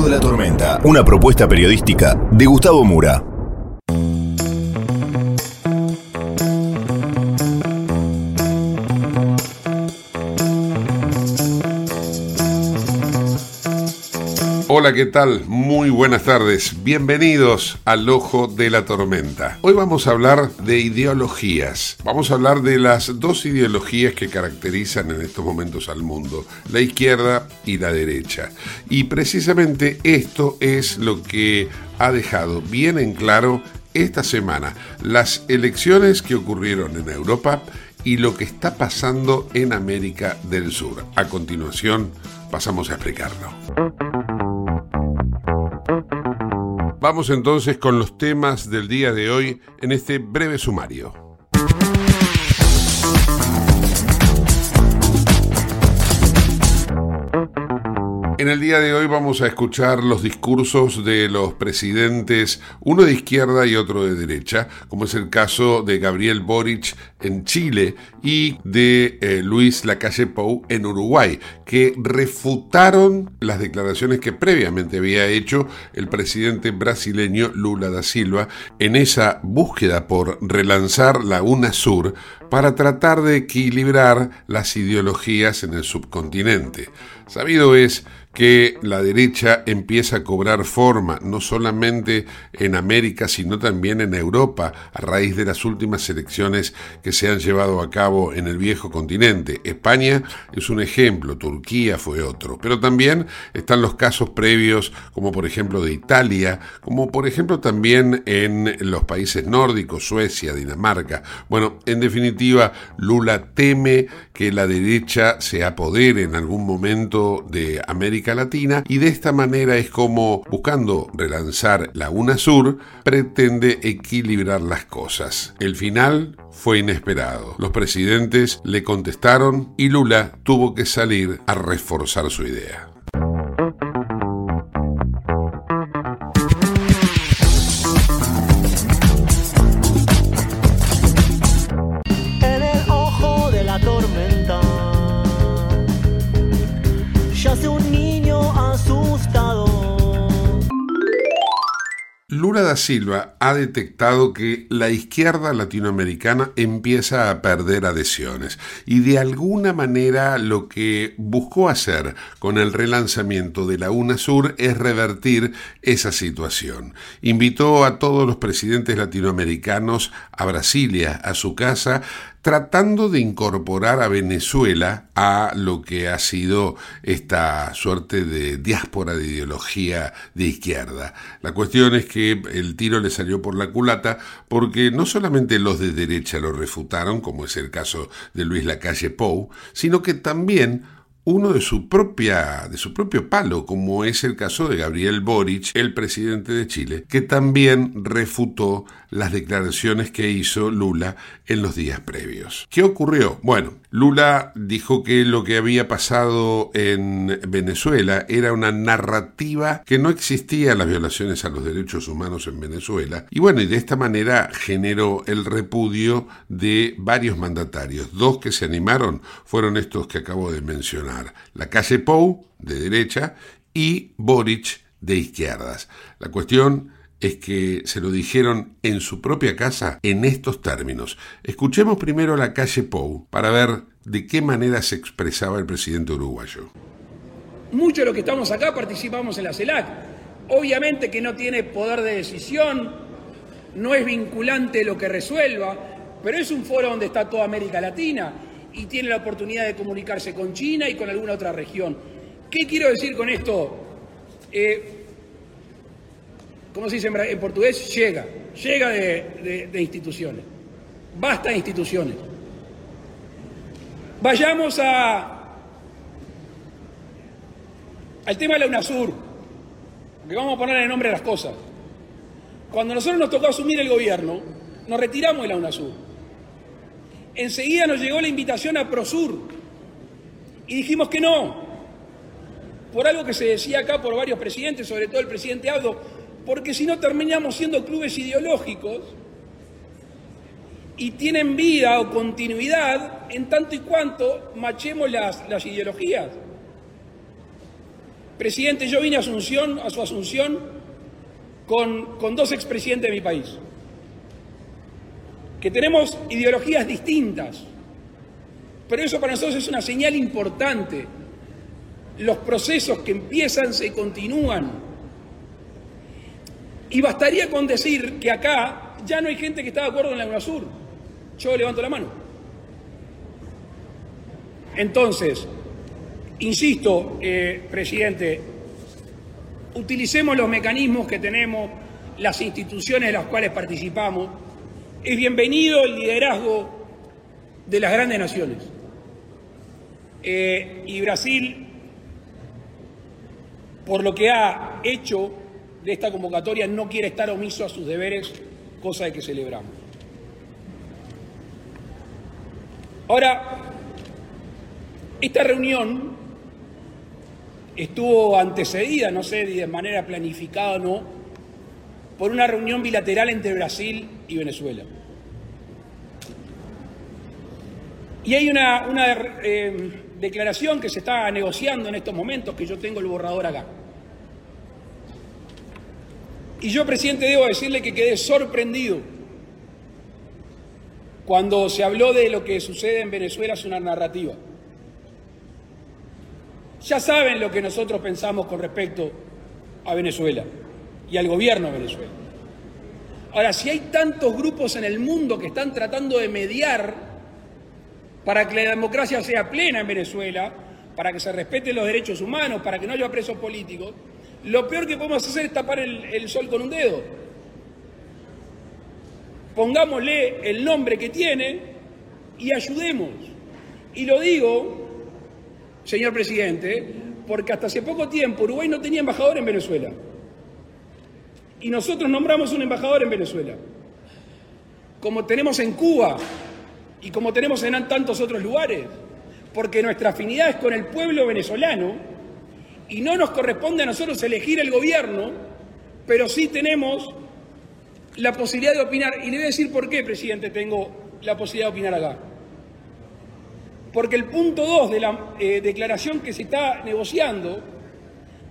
De la Tormenta, una propuesta periodística de Gustavo Mura. Hola, ¿qué tal? Muy buenas tardes. Bienvenidos al Ojo de la Tormenta. Hoy vamos a hablar de ideologías. Vamos a hablar de las dos ideologías que caracterizan en estos momentos al mundo, la izquierda y la derecha. Y precisamente esto es lo que ha dejado bien en claro esta semana las elecciones que ocurrieron en Europa y lo que está pasando en América del Sur. A continuación, pasamos a explicarlo. Vamos entonces con los temas del día de hoy en este breve sumario. En el día de hoy vamos a escuchar los discursos de los presidentes, uno de izquierda y otro de derecha, como es el caso de Gabriel Boric en Chile y de eh, Luis Lacalle Pou en Uruguay, que refutaron las declaraciones que previamente había hecho el presidente brasileño Lula da Silva en esa búsqueda por relanzar la UNASUR para tratar de equilibrar las ideologías en el subcontinente. Sabido es que la derecha empieza a cobrar forma, no solamente en América, sino también en Europa, a raíz de las últimas elecciones que se han llevado a cabo en el viejo continente. España es un ejemplo, Turquía fue otro, pero también están los casos previos, como por ejemplo de Italia, como por ejemplo también en los países nórdicos, Suecia, Dinamarca. Bueno, en definitiva, Lula teme que la derecha se apodere en algún momento de América Latina y de esta manera es como, buscando relanzar la UNASUR, pretende equilibrar las cosas. El final fue inesperado. Los presidentes le contestaron y Lula tuvo que salir a reforzar su idea. Lula da Silva ha detectado que la izquierda latinoamericana empieza a perder adhesiones y de alguna manera lo que buscó hacer con el relanzamiento de la UNASUR es revertir esa situación. Invitó a todos los presidentes latinoamericanos a Brasilia, a su casa, tratando de incorporar a Venezuela a lo que ha sido esta suerte de diáspora de ideología de izquierda. La cuestión es que el tiro le salió por la culata porque no solamente los de derecha lo refutaron, como es el caso de Luis Lacalle Pou, sino que también uno de su propia de su propio palo, como es el caso de Gabriel Boric, el presidente de Chile, que también refutó las declaraciones que hizo Lula en los días previos. ¿Qué ocurrió? Bueno, Lula dijo que lo que había pasado en Venezuela era una narrativa que no existía las violaciones a los derechos humanos en Venezuela y bueno, y de esta manera generó el repudio de varios mandatarios. Dos que se animaron fueron estos que acabo de mencionar, la calle Pou de derecha y Boric de izquierdas. La cuestión es que se lo dijeron en su propia casa en estos términos. Escuchemos primero la calle Pou para ver de qué manera se expresaba el presidente uruguayo. Muchos de los que estamos acá participamos en la CELAC. Obviamente que no tiene poder de decisión, no es vinculante lo que resuelva, pero es un foro donde está toda América Latina y tiene la oportunidad de comunicarse con China y con alguna otra región. ¿Qué quiero decir con esto? Eh, ¿cómo se dice en portugués? Llega, llega de, instituciones. Basta de instituciones. Vayamos a, al tema de la UNASUR, que vamos a poner el nombre a las cosas. Cuando nosotros nos tocó asumir el gobierno, nos retiramos de la UNASUR. Enseguida nos llegó la invitación a Prosur y dijimos que no, por algo que se decía acá por varios presidentes, sobre todo el presidente Abdo, porque si no terminamos siendo clubes ideológicos y tienen vida o continuidad en tanto y cuanto machemos las, las ideologías. Presidente, yo vine a Asunción, a su Asunción, con, con dos expresidentes de mi país, que tenemos ideologías distintas, pero eso para nosotros es una señal importante. Los procesos que empiezan se continúan y bastaría con decir que acá ya no hay gente que está de acuerdo en la UNASUR. Yo levanto la mano. Entonces, insisto, eh, presidente, utilicemos los mecanismos que tenemos, las instituciones de las cuales participamos. Es bienvenido el liderazgo de las grandes naciones. Eh, y Brasil, por lo que ha hecho, de esta convocatoria no quiere estar omiso a sus deberes, cosa de que celebramos. Ahora, esta reunión estuvo antecedida, no sé de manera planificada o no, por una reunión bilateral entre Brasil y Venezuela. Y hay una, eh, declaración que se está negociando en estos momentos, que yo tengo el borrador acá. Y yo, presidente, debo decirle que quedé sorprendido cuando se habló de lo que sucede en Venezuela es una narrativa. Ya saben lo que nosotros pensamos con respecto a Venezuela y al gobierno de Venezuela. Ahora, si hay tantos grupos en el mundo que están tratando de mediar para que la democracia sea plena en Venezuela, para que se respeten los derechos humanos, para que no haya presos políticos, lo peor que podemos hacer es tapar el, sol con un dedo. Pongámosle el nombre que tiene y ayudemos. Y lo digo, señor presidente, porque hasta hace poco tiempo Uruguay no tenía embajador en Venezuela. Y nosotros nombramos un embajador en Venezuela. Como tenemos en Cuba y como tenemos en tantos otros lugares. Porque nuestra afinidad es con el pueblo venezolano y no nos corresponde a nosotros elegir el gobierno, pero sí tenemos la posibilidad de opinar. Y le voy a decir por qué, presidente, tengo la posibilidad de opinar acá. Porque el punto 2 de la eh, declaración que se está negociando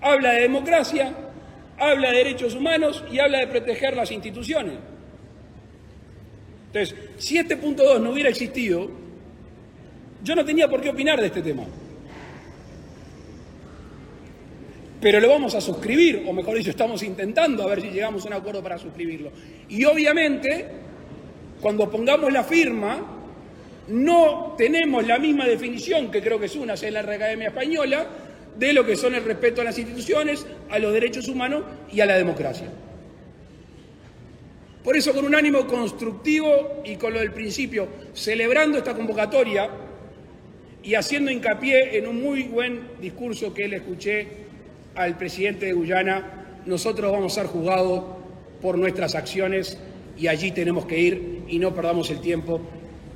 habla de democracia, habla de derechos humanos y habla de proteger las instituciones. Entonces, si este punto 2 no hubiera existido, yo no tenía por qué opinar de este tema. pero lo vamos a suscribir, o mejor dicho, estamos intentando a ver si llegamos a un acuerdo para suscribirlo. Y obviamente, cuando pongamos la firma, no tenemos la misma definición, que creo que es una, en la Academia Española, de lo que son el respeto a las instituciones, a los derechos humanos y a la democracia. Por eso, con un ánimo constructivo y con lo del principio, celebrando esta convocatoria, y haciendo hincapié en un muy buen discurso que le escuché al presidente de Guyana, nosotros vamos a ser juzgados por nuestras acciones y allí tenemos que ir y no perdamos el tiempo,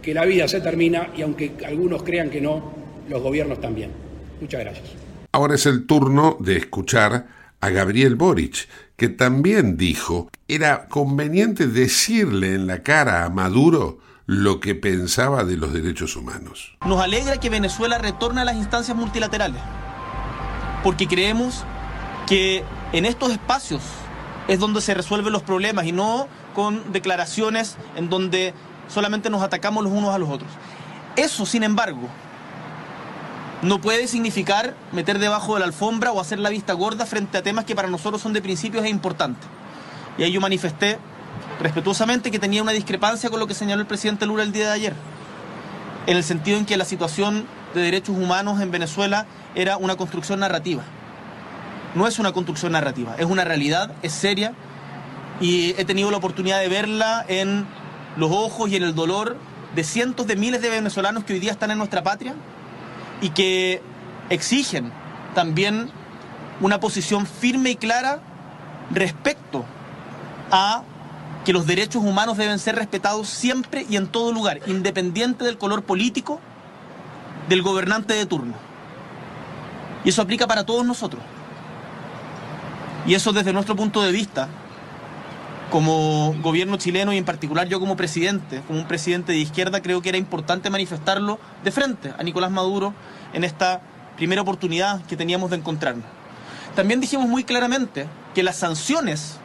que la vida se termina y aunque algunos crean que no, los gobiernos también. Muchas gracias. Ahora es el turno de escuchar a Gabriel Boric, que también dijo era conveniente decirle en la cara a Maduro lo que pensaba de los derechos humanos. Nos alegra que Venezuela retorne a las instancias multilaterales, porque creemos que en estos espacios es donde se resuelven los problemas y no con declaraciones en donde solamente nos atacamos los unos a los otros. Eso, sin embargo, no puede significar meter debajo de la alfombra o hacer la vista gorda frente a temas que para nosotros son de principios e importantes. Y ahí yo manifesté respetuosamente que tenía una discrepancia con lo que señaló el presidente Lula el día de ayer, en el sentido en que la situación de derechos humanos en Venezuela era una construcción narrativa. No es una construcción narrativa, es una realidad, es seria y he tenido la oportunidad de verla en los ojos y en el dolor de cientos de miles de venezolanos que hoy día están en nuestra patria y que exigen también una posición firme y clara respecto a que los derechos humanos deben ser respetados siempre y en todo lugar, independiente del color político del gobernante de turno. Y eso aplica para todos nosotros. Y eso desde nuestro punto de vista, como gobierno chileno y en particular yo como presidente, como un presidente de izquierda, creo que era importante manifestarlo de frente a Nicolás Maduro en esta primera oportunidad que teníamos de encontrarnos. También dijimos muy claramente que las sanciones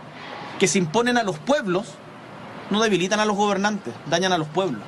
que se imponen a los pueblos no debilitan a los gobernantes, dañan a los pueblos.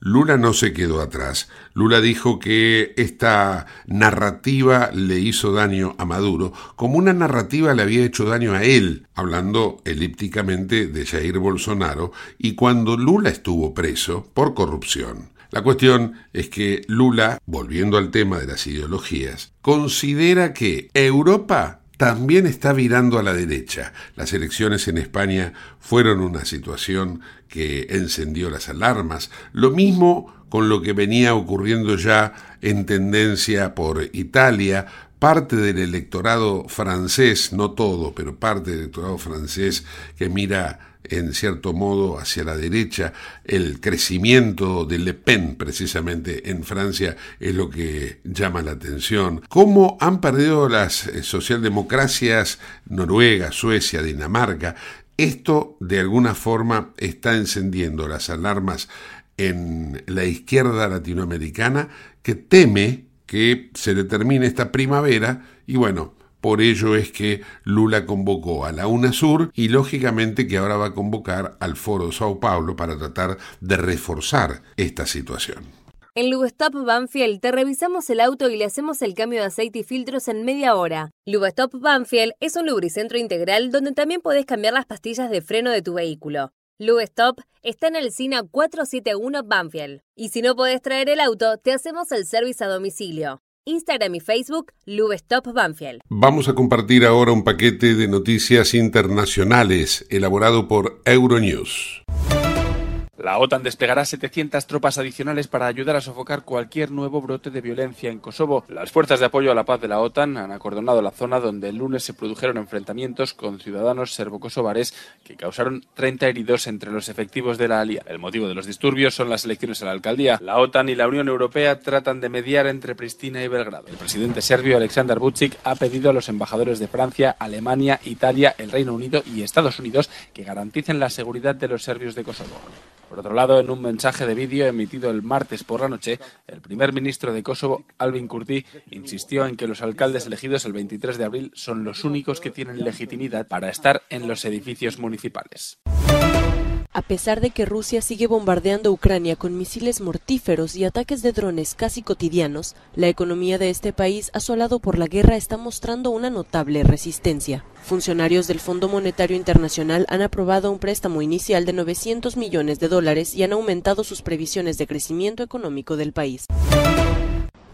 Lula no se quedó atrás. Lula dijo que esta narrativa le hizo daño a Maduro, como una narrativa le había hecho daño a él, hablando elípticamente de Jair Bolsonaro, y cuando Lula estuvo preso por corrupción. La cuestión es que Lula, volviendo al tema de las ideologías, considera que Europa también está virando a la derecha. Las elecciones en España fueron una situación que encendió las alarmas. Lo mismo con lo que venía ocurriendo ya en tendencia por Italia, parte del electorado francés, no todo, pero parte del electorado francés que mira en cierto modo hacia la derecha. El crecimiento de Le Pen, precisamente en Francia, es lo que llama la atención. ¿Cómo han perdido las eh, socialdemocracias Noruega, Suecia, Dinamarca? Esto de alguna forma está encendiendo las alarmas en la izquierda latinoamericana que teme que se determine esta primavera y bueno, por ello es que Lula convocó a la UNASUR y lógicamente que ahora va a convocar al Foro Sao Paulo para tratar de reforzar esta situación. En Lubestop Banfield te revisamos el auto y le hacemos el cambio de aceite y filtros en media hora. Lubestop Banfield es un lubricentro integral donde también podés cambiar las pastillas de freno de tu vehículo. Lubestop está en el SINA 471 Banfield. Y si no podés traer el auto, te hacemos el servicio a domicilio. Instagram y Facebook, Lubestop Banfield. Vamos a compartir ahora un paquete de noticias internacionales elaborado por Euronews. La OTAN desplegará 700 tropas adicionales para ayudar a sofocar cualquier nuevo brote de violencia en Kosovo. Las fuerzas de apoyo a la paz de la OTAN han acordonado la zona donde el lunes se produjeron enfrentamientos con ciudadanos serbo-kosovares que causaron 30 heridos entre los efectivos de la Alía. El motivo de los disturbios son las elecciones a la alcaldía. La OTAN y la Unión Europea tratan de mediar entre Pristina y Belgrado. El presidente serbio Aleksandar Vucic ha pedido a los embajadores de Francia, Alemania, Italia, el Reino Unido y Estados Unidos que garanticen la seguridad de los serbios de Kosovo. Por otro lado, en un mensaje de vídeo emitido el martes por la noche, el primer ministro de Kosovo, Alvin Kurti, insistió en que los alcaldes elegidos el 23 de abril son los únicos que tienen legitimidad para estar en los edificios municipales. A pesar de que Rusia sigue bombardeando Ucrania con misiles mortíferos y ataques de drones casi cotidianos, la economía de este país asolado por la guerra está mostrando una notable resistencia. Funcionarios del Fondo Monetario Internacional han aprobado un préstamo inicial de 900 millones de dólares y han aumentado sus previsiones de crecimiento económico del país.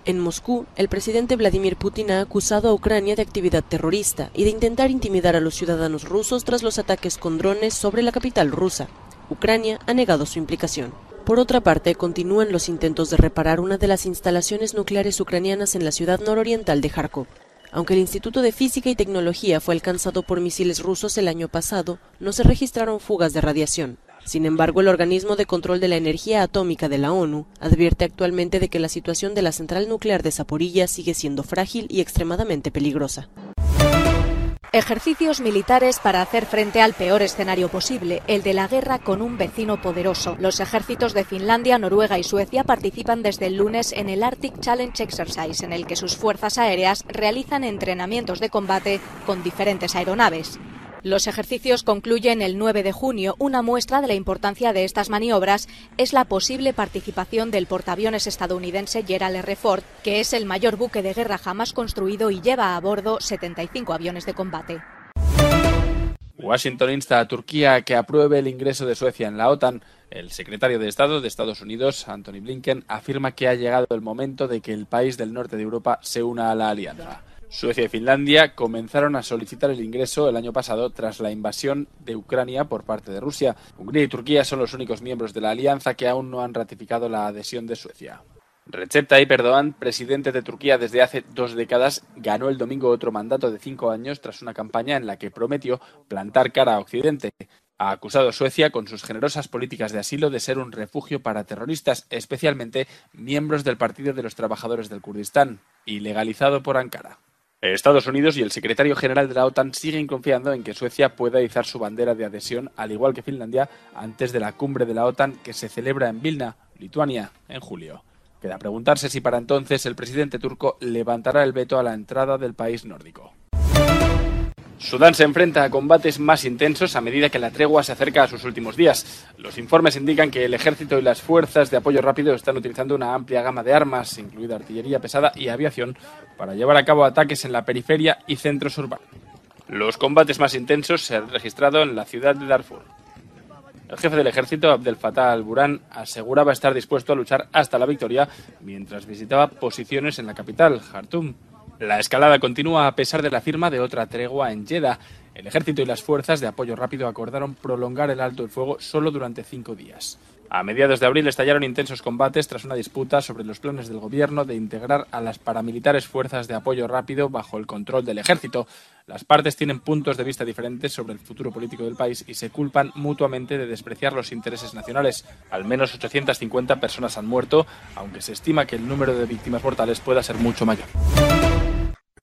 En Moscú, el presidente Vladimir Putin ha acusado a Ucrania de actividad terrorista y de intentar intimidar a los ciudadanos rusos tras los ataques con drones sobre la capital rusa. Ucrania ha negado su implicación. Por otra parte, continúan los intentos de reparar una de las instalaciones nucleares ucranianas en la ciudad nororiental de Kharkov. Aunque el Instituto de Física y Tecnología fue alcanzado por misiles rusos el año pasado, no se registraron fugas de radiación. Sin embargo, el organismo de control de la energía atómica de la ONU advierte actualmente de que la situación de la central nuclear de Zaporilla sigue siendo frágil y extremadamente peligrosa. Ejercicios militares para hacer frente al peor escenario posible, el de la guerra con un vecino poderoso. Los ejércitos de Finlandia, Noruega y Suecia participan desde el lunes en el Arctic Challenge Exercise, en el que sus fuerzas aéreas realizan entrenamientos de combate con diferentes aeronaves. Los ejercicios concluyen el 9 de junio. Una muestra de la importancia de estas maniobras es la posible participación del portaaviones estadounidense Gerald R. Ford, que es el mayor buque de guerra jamás construido y lleva a bordo 75 aviones de combate. Washington insta a Turquía a que apruebe el ingreso de Suecia en la OTAN. El secretario de Estado de Estados Unidos, Anthony Blinken, afirma que ha llegado el momento de que el país del norte de Europa se una a la alianza. Suecia y Finlandia comenzaron a solicitar el ingreso el año pasado tras la invasión de Ucrania por parte de Rusia. Hungría y Turquía son los únicos miembros de la alianza que aún no han ratificado la adhesión de Suecia. Recep Tayyip Erdogan, presidente de Turquía desde hace dos décadas, ganó el domingo otro mandato de cinco años tras una campaña en la que prometió plantar cara a Occidente. Ha acusado a Suecia, con sus generosas políticas de asilo, de ser un refugio para terroristas, especialmente miembros del Partido de los Trabajadores del Kurdistán, ilegalizado por Ankara. Estados Unidos y el secretario general de la OTAN siguen confiando en que Suecia pueda izar su bandera de adhesión, al igual que Finlandia, antes de la cumbre de la OTAN que se celebra en Vilna, Lituania, en julio. Queda preguntarse si para entonces el presidente turco levantará el veto a la entrada del país nórdico. Sudán se enfrenta a combates más intensos a medida que la tregua se acerca a sus últimos días. Los informes indican que el ejército y las fuerzas de apoyo rápido están utilizando una amplia gama de armas, incluida artillería pesada y aviación, para llevar a cabo ataques en la periferia y centros urbanos. Los combates más intensos se han registrado en la ciudad de Darfur. El jefe del ejército, Abdel Fattah al-Burhan, aseguraba estar dispuesto a luchar hasta la victoria mientras visitaba posiciones en la capital, Khartoum. La escalada continúa a pesar de la firma de otra tregua en Jeddah. El ejército y las fuerzas de apoyo rápido acordaron prolongar el alto el fuego solo durante cinco días. A mediados de abril estallaron intensos combates tras una disputa sobre los planes del gobierno de integrar a las paramilitares fuerzas de apoyo rápido bajo el control del ejército. Las partes tienen puntos de vista diferentes sobre el futuro político del país y se culpan mutuamente de despreciar los intereses nacionales. Al menos 850 personas han muerto, aunque se estima que el número de víctimas mortales pueda ser mucho mayor.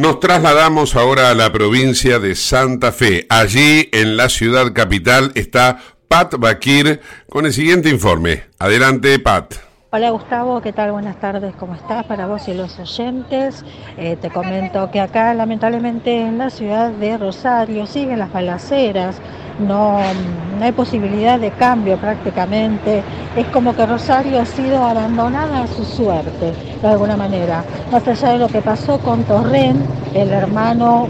Nos trasladamos ahora a la provincia de Santa Fe. Allí, en la ciudad capital, está Pat Bakir con el siguiente informe. Adelante, Pat. Hola Gustavo, ¿qué tal? Buenas tardes, ¿cómo estás? Para vos y los oyentes, eh, te comento que acá lamentablemente en la ciudad de Rosario siguen las balaceras, no, no hay posibilidad de cambio prácticamente, es como que Rosario ha sido abandonada a su suerte, de alguna manera. Más allá de lo que pasó con Torren, el hermano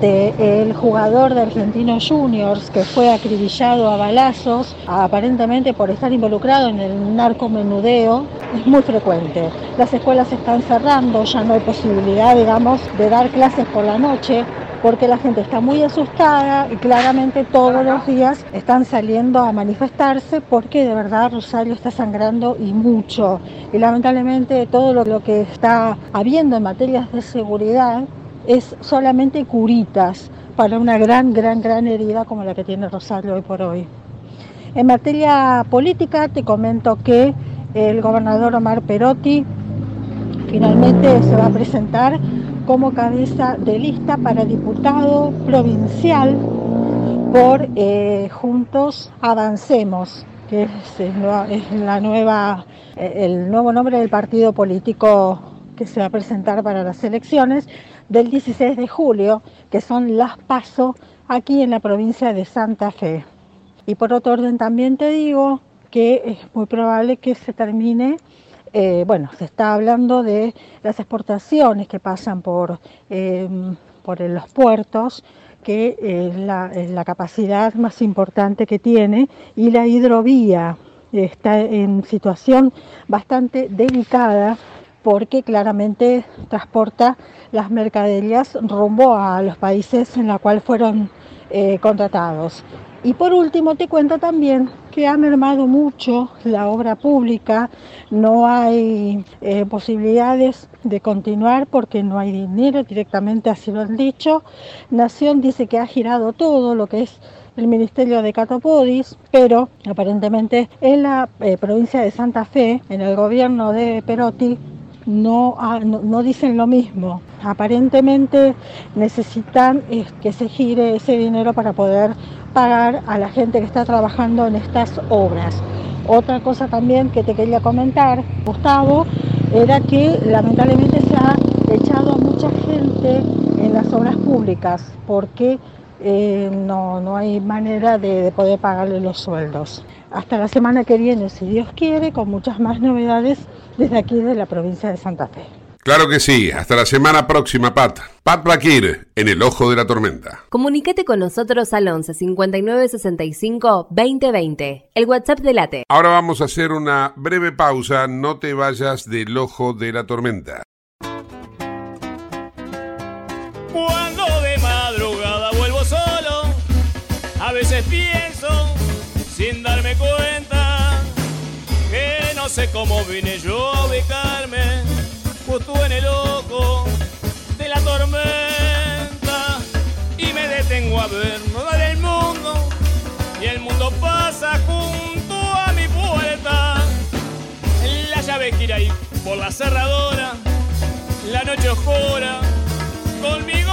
del jugador de Argentinos Juniors que fue acribillado a balazos, aparentemente por estar involucrado en el narcomenudeo, es muy frecuente. Las escuelas están cerrando, ya no hay posibilidad, digamos, de dar clases por la noche porque la gente está muy asustada y claramente todos los días están saliendo a manifestarse porque de verdad Rosario está sangrando y mucho. Y lamentablemente todo lo que está habiendo en materias de seguridad es solamente curitas para una gran, gran, gran herida como la que tiene Rosario hoy por hoy. En materia política te comento que el gobernador Omar Perotti finalmente se va a presentar como cabeza de lista para diputado provincial por eh, Juntos Avancemos, que es, la nueva, el nuevo nombre del partido político que se va a presentar para las elecciones del 16 de julio, que son las PASO aquí en la provincia de Santa Fe. Y por otro orden también te digo que es muy probable que se termine eh, bueno, se está hablando de las exportaciones que pasan por, em, por los puertos, que es la, la capacidad más importante que tiene, y la hidrovía está en situación bastante delicada porque claramente transporta las mercaderías rumbo a los países en los cuales fueron eh, contratados. Y por último te cuento también que ha mermado mucho la obra pública, no hay eh, posibilidades de continuar porque no hay dinero, directamente así lo han dicho. Nación dice que ha girado todo lo que es el Ministerio de Catopodis, pero aparentemente en la eh, provincia de Santa Fe, en el gobierno de Perotti, no, no, dicen lo mismo. Aparentemente necesitan eh, que se gire ese dinero para poder pagar a la gente que está trabajando en estas obras. Otra cosa también que te quería comentar, Gustavo, era que lamentablemente se ha echado a mucha gente en las obras públicas porque eh, no, no hay manera de, de poder pagarle los sueldos. Hasta la semana que viene, si Dios quiere, con muchas más novedades desde aquí de la provincia de Santa Fe. Claro que sí, hasta la semana próxima, Pat. Pat Bakir, en el ojo de la tormenta. Comunícate con nosotros al 11 59 65 20 20, el WhatsApp de Late. Ahora vamos a hacer una breve pausa, no te vayas del ojo de la tormenta. Sé cómo vine yo a ubicarme justo en el ojo de la tormenta. Y me detengo a ver no el mundo y el mundo pasa junto a mi puerta. La llave gira ahí por la cerradora la noche oscura conmigo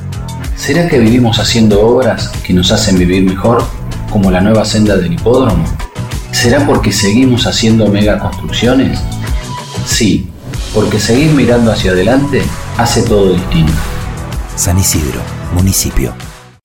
¿Será que vivimos haciendo obras que nos hacen vivir mejor, como la nueva senda del hipódromo? ¿Será porque seguimos haciendo megaconstrucciones? Sí, porque seguir mirando hacia adelante hace todo distinto. San Isidro, municipio.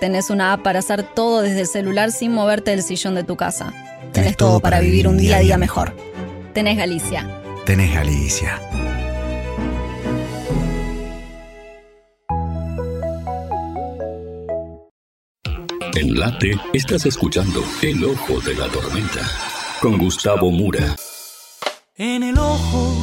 Tenés una app para hacer todo desde el celular sin moverte del sillón de tu casa. Tenés todo para vivir un día a día mejor. Tenés Galicia. Tenés Galicia. En Late estás escuchando El Ojo de la Tormenta con Gustavo Mura. En el ojo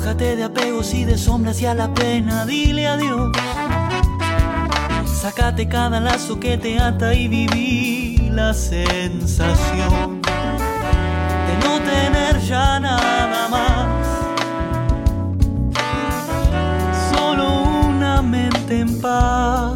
Despójate de apegos y de sombras y a la pena dile adiós. Sácate cada lazo que te ata y viví la sensación de no tener ya nada más. Solo una mente en paz.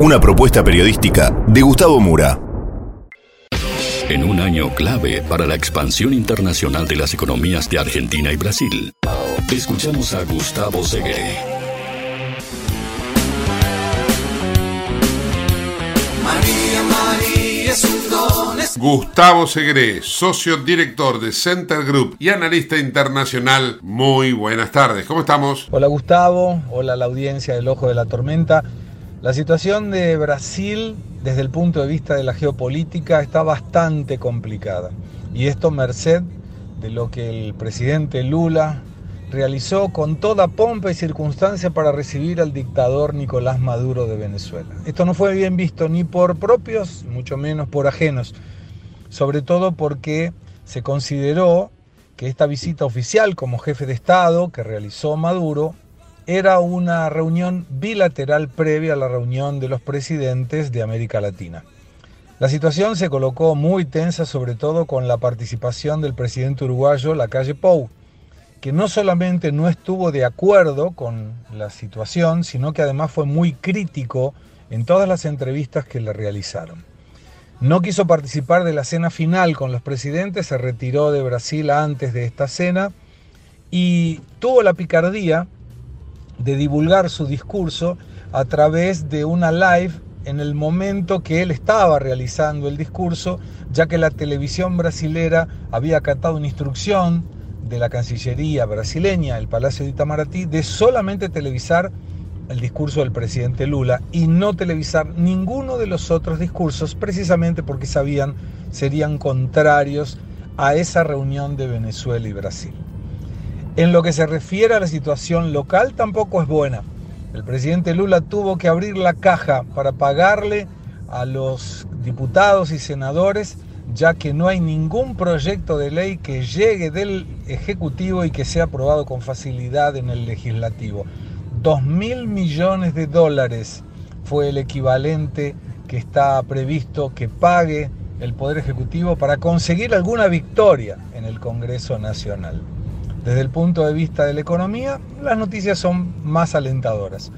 Una propuesta periodística de Gustavo Mura. En un año clave para la expansión internacional de las economías de Argentina y Brasil, Escuchamos a Gustavo Segueré. María, María es un don. Gustavo Segre, socio director de Center Group y analista internacional. Muy buenas tardes, ¿cómo estamos? Hola Gustavo, hola la audiencia del Ojo de la Tormenta. La situación de Brasil desde el punto de vista de la geopolítica está bastante complicada y esto merced de lo que el presidente Lula realizó con toda pompa y circunstancia para recibir al dictador Nicolás Maduro de Venezuela. Esto no fue bien visto ni por propios, mucho menos por ajenos, sobre todo porque se consideró que esta visita oficial como jefe de Estado que realizó Maduro era una reunión bilateral previa a la reunión de los presidentes de América Latina. La situación se colocó muy tensa, sobre todo con la participación del presidente uruguayo Lacalle Pou, que no solamente no estuvo de acuerdo con la situación, sino que además fue muy crítico en todas las entrevistas que le realizaron. No quiso participar de la cena final con los presidentes, se retiró de Brasil antes de esta cena y tuvo la picardía de divulgar su discurso a través de una live en el momento que él estaba realizando el discurso, ya que la televisión brasilera había acatado una instrucción de la Cancillería brasileña, el Palacio de Itamaraty, de solamente televisar el discurso del presidente Lula y no televisar ninguno de los otros discursos, precisamente porque sabían serían contrarios a esa reunión de Venezuela y Brasil. En lo que se refiere a la situación local tampoco es buena. El presidente Lula tuvo que abrir la caja para pagarle a los diputados y senadores, ya que no hay ningún proyecto de ley que llegue del Ejecutivo y que sea aprobado con facilidad en el Legislativo. Dos mil millones de dólares fue el equivalente que está previsto que pague el Poder Ejecutivo para conseguir alguna victoria en el Congreso Nacional. Desde el punto de vista de la economía, las noticias son más alentadoras.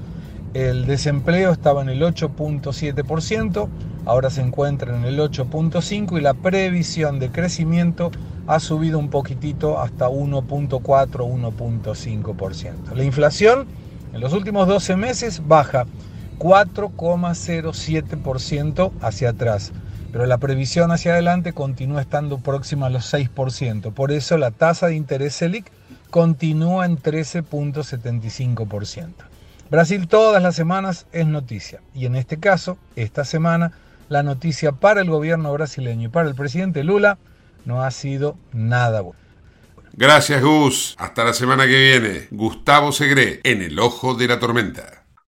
El desempleo estaba en el 8.7%, ahora se encuentra en el 8.5% y la previsión de crecimiento ha subido un poquitito hasta 1.4-1.5%. La inflación en los últimos 12 meses baja 4,07% hacia atrás, pero la previsión hacia adelante continúa estando próxima a los 6%. Por eso la tasa de interés Selic continúa en 13.75%. Brasil todas las semanas es noticia y en este caso, esta semana, la noticia para el gobierno brasileño y para el presidente Lula no ha sido nada bueno. Gracias Gus, hasta la semana que viene. Gustavo Segre, en el ojo de la tormenta.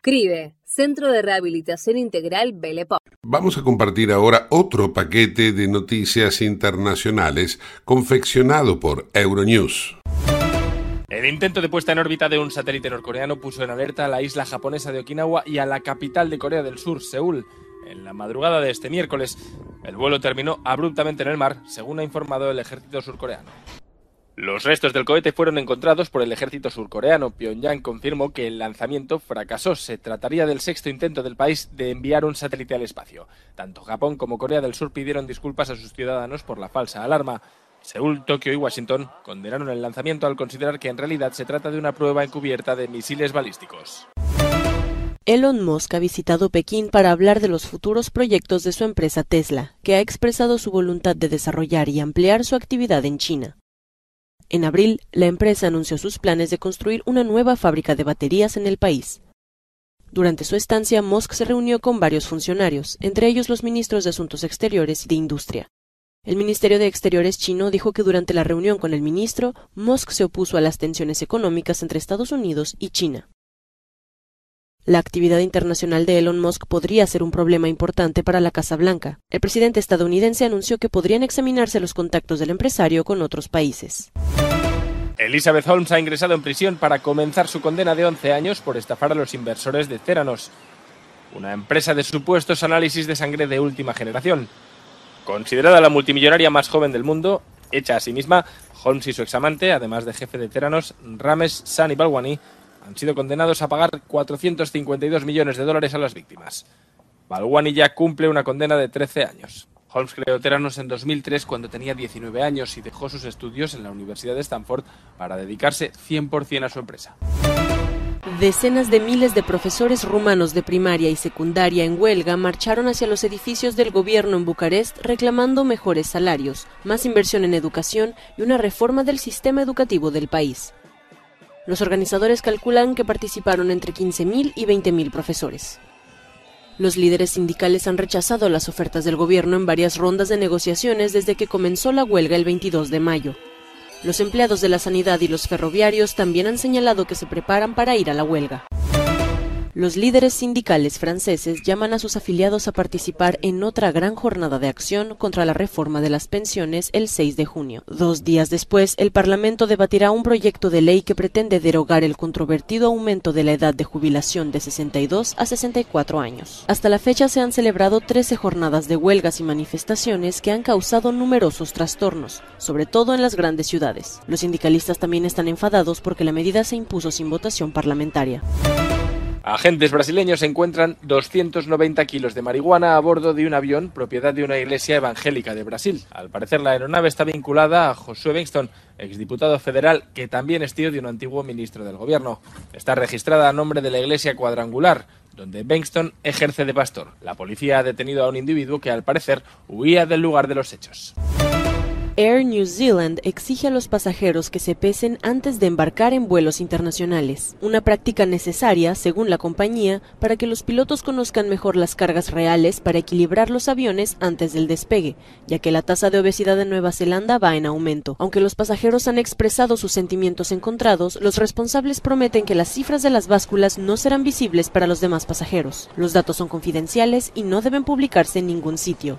CRIBE, Centro de Rehabilitación Integral Belepop. Vamos a compartir ahora otro paquete de noticias internacionales confeccionado por Euronews. El intento de puesta en órbita de un satélite norcoreano puso en alerta a la isla japonesa de Okinawa y a la capital de Corea del Sur, Seúl. En la madrugada de este miércoles, el vuelo terminó abruptamente en el mar, según ha informado el ejército surcoreano. Los restos del cohete fueron encontrados por el ejército surcoreano. Pyongyang confirmó que el lanzamiento fracasó. Se trataría del sexto intento del país de enviar un satélite al espacio. Tanto Japón como Corea del Sur pidieron disculpas a sus ciudadanos por la falsa alarma. Seúl, Tokio y Washington condenaron el lanzamiento al considerar que en realidad se trata de una prueba encubierta de misiles balísticos. Elon Musk ha visitado Pekín para hablar de los futuros proyectos de su empresa Tesla, que ha expresado su voluntad de desarrollar y ampliar su actividad en China. En abril, la empresa anunció sus planes de construir una nueva fábrica de baterías en el país. Durante su estancia, Musk se reunió con varios funcionarios, entre ellos los ministros de Asuntos Exteriores y de Industria. El Ministerio de Exteriores chino dijo que durante la reunión con el ministro, Musk se opuso a las tensiones económicas entre Estados Unidos y China. La actividad internacional de Elon Musk podría ser un problema importante para la Casa Blanca. El presidente estadounidense anunció que podrían examinarse los contactos del empresario con otros países. Elizabeth Holmes ha ingresado en prisión para comenzar su condena de 11 años por estafar a los inversores de Theranos, una empresa de supuestos análisis de sangre de última generación. Considerada la multimillonaria más joven del mundo, hecha a sí misma, Holmes y su examante, además de jefe de Theranos, Rames Sani Balwani, han sido condenados a pagar 452 millones de dólares a las víctimas. Balwani ya cumple una condena de 13 años. Holmes creó Theranos en 2003 cuando tenía 19 años y dejó sus estudios en la Universidad de Stanford para dedicarse 100% a su empresa. Decenas de miles de profesores rumanos de primaria y secundaria en huelga marcharon hacia los edificios del gobierno en Bucarest reclamando mejores salarios, más inversión en educación y una reforma del sistema educativo del país. Los organizadores calculan que participaron entre 15.000 y 20.000 profesores. Los líderes sindicales han rechazado las ofertas del gobierno en varias rondas de negociaciones desde que comenzó la huelga el 22 de mayo. Los empleados de la sanidad y los ferroviarios también han señalado que se preparan para ir a la huelga. Los líderes sindicales franceses llaman a sus afiliados a participar en otra gran jornada de acción contra la reforma de las pensiones el 6 de junio. Dos días después, el Parlamento debatirá un proyecto de ley que pretende derogar el controvertido aumento de la edad de jubilación de 62 a 64 años. Hasta la fecha se han celebrado 13 jornadas de huelgas y manifestaciones que han causado numerosos trastornos, sobre todo en las grandes ciudades. Los sindicalistas también están enfadados porque la medida se impuso sin votación parlamentaria. Agentes brasileños encuentran 290 kilos de marihuana a bordo de un avión propiedad de una iglesia evangélica de Brasil. Al parecer la aeronave está vinculada a Josué Benston, exdiputado federal que también es tío de un antiguo ministro del gobierno. Está registrada a nombre de la iglesia cuadrangular, donde Benston ejerce de pastor. La policía ha detenido a un individuo que al parecer huía del lugar de los hechos. Air New Zealand exige a los pasajeros que se pesen antes de embarcar en vuelos internacionales, una práctica necesaria, según la compañía, para que los pilotos conozcan mejor las cargas reales para equilibrar los aviones antes del despegue, ya que la tasa de obesidad en Nueva Zelanda va en aumento. Aunque los pasajeros han expresado sus sentimientos encontrados, los responsables prometen que las cifras de las básculas no serán visibles para los demás pasajeros. Los datos son confidenciales y no deben publicarse en ningún sitio.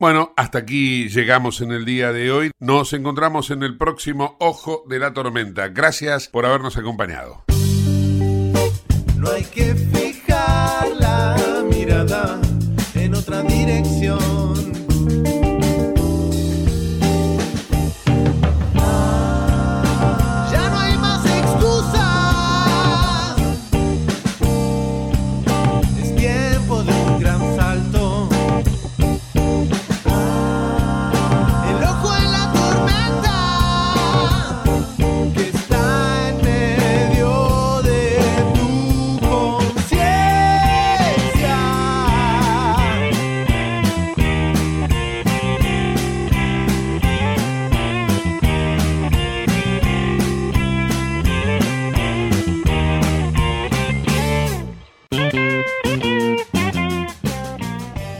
Bueno, hasta aquí llegamos en el día de hoy. Nos encontramos en el próximo Ojo de la Tormenta. Gracias por habernos acompañado. No hay que fijar la mirada en otra dirección.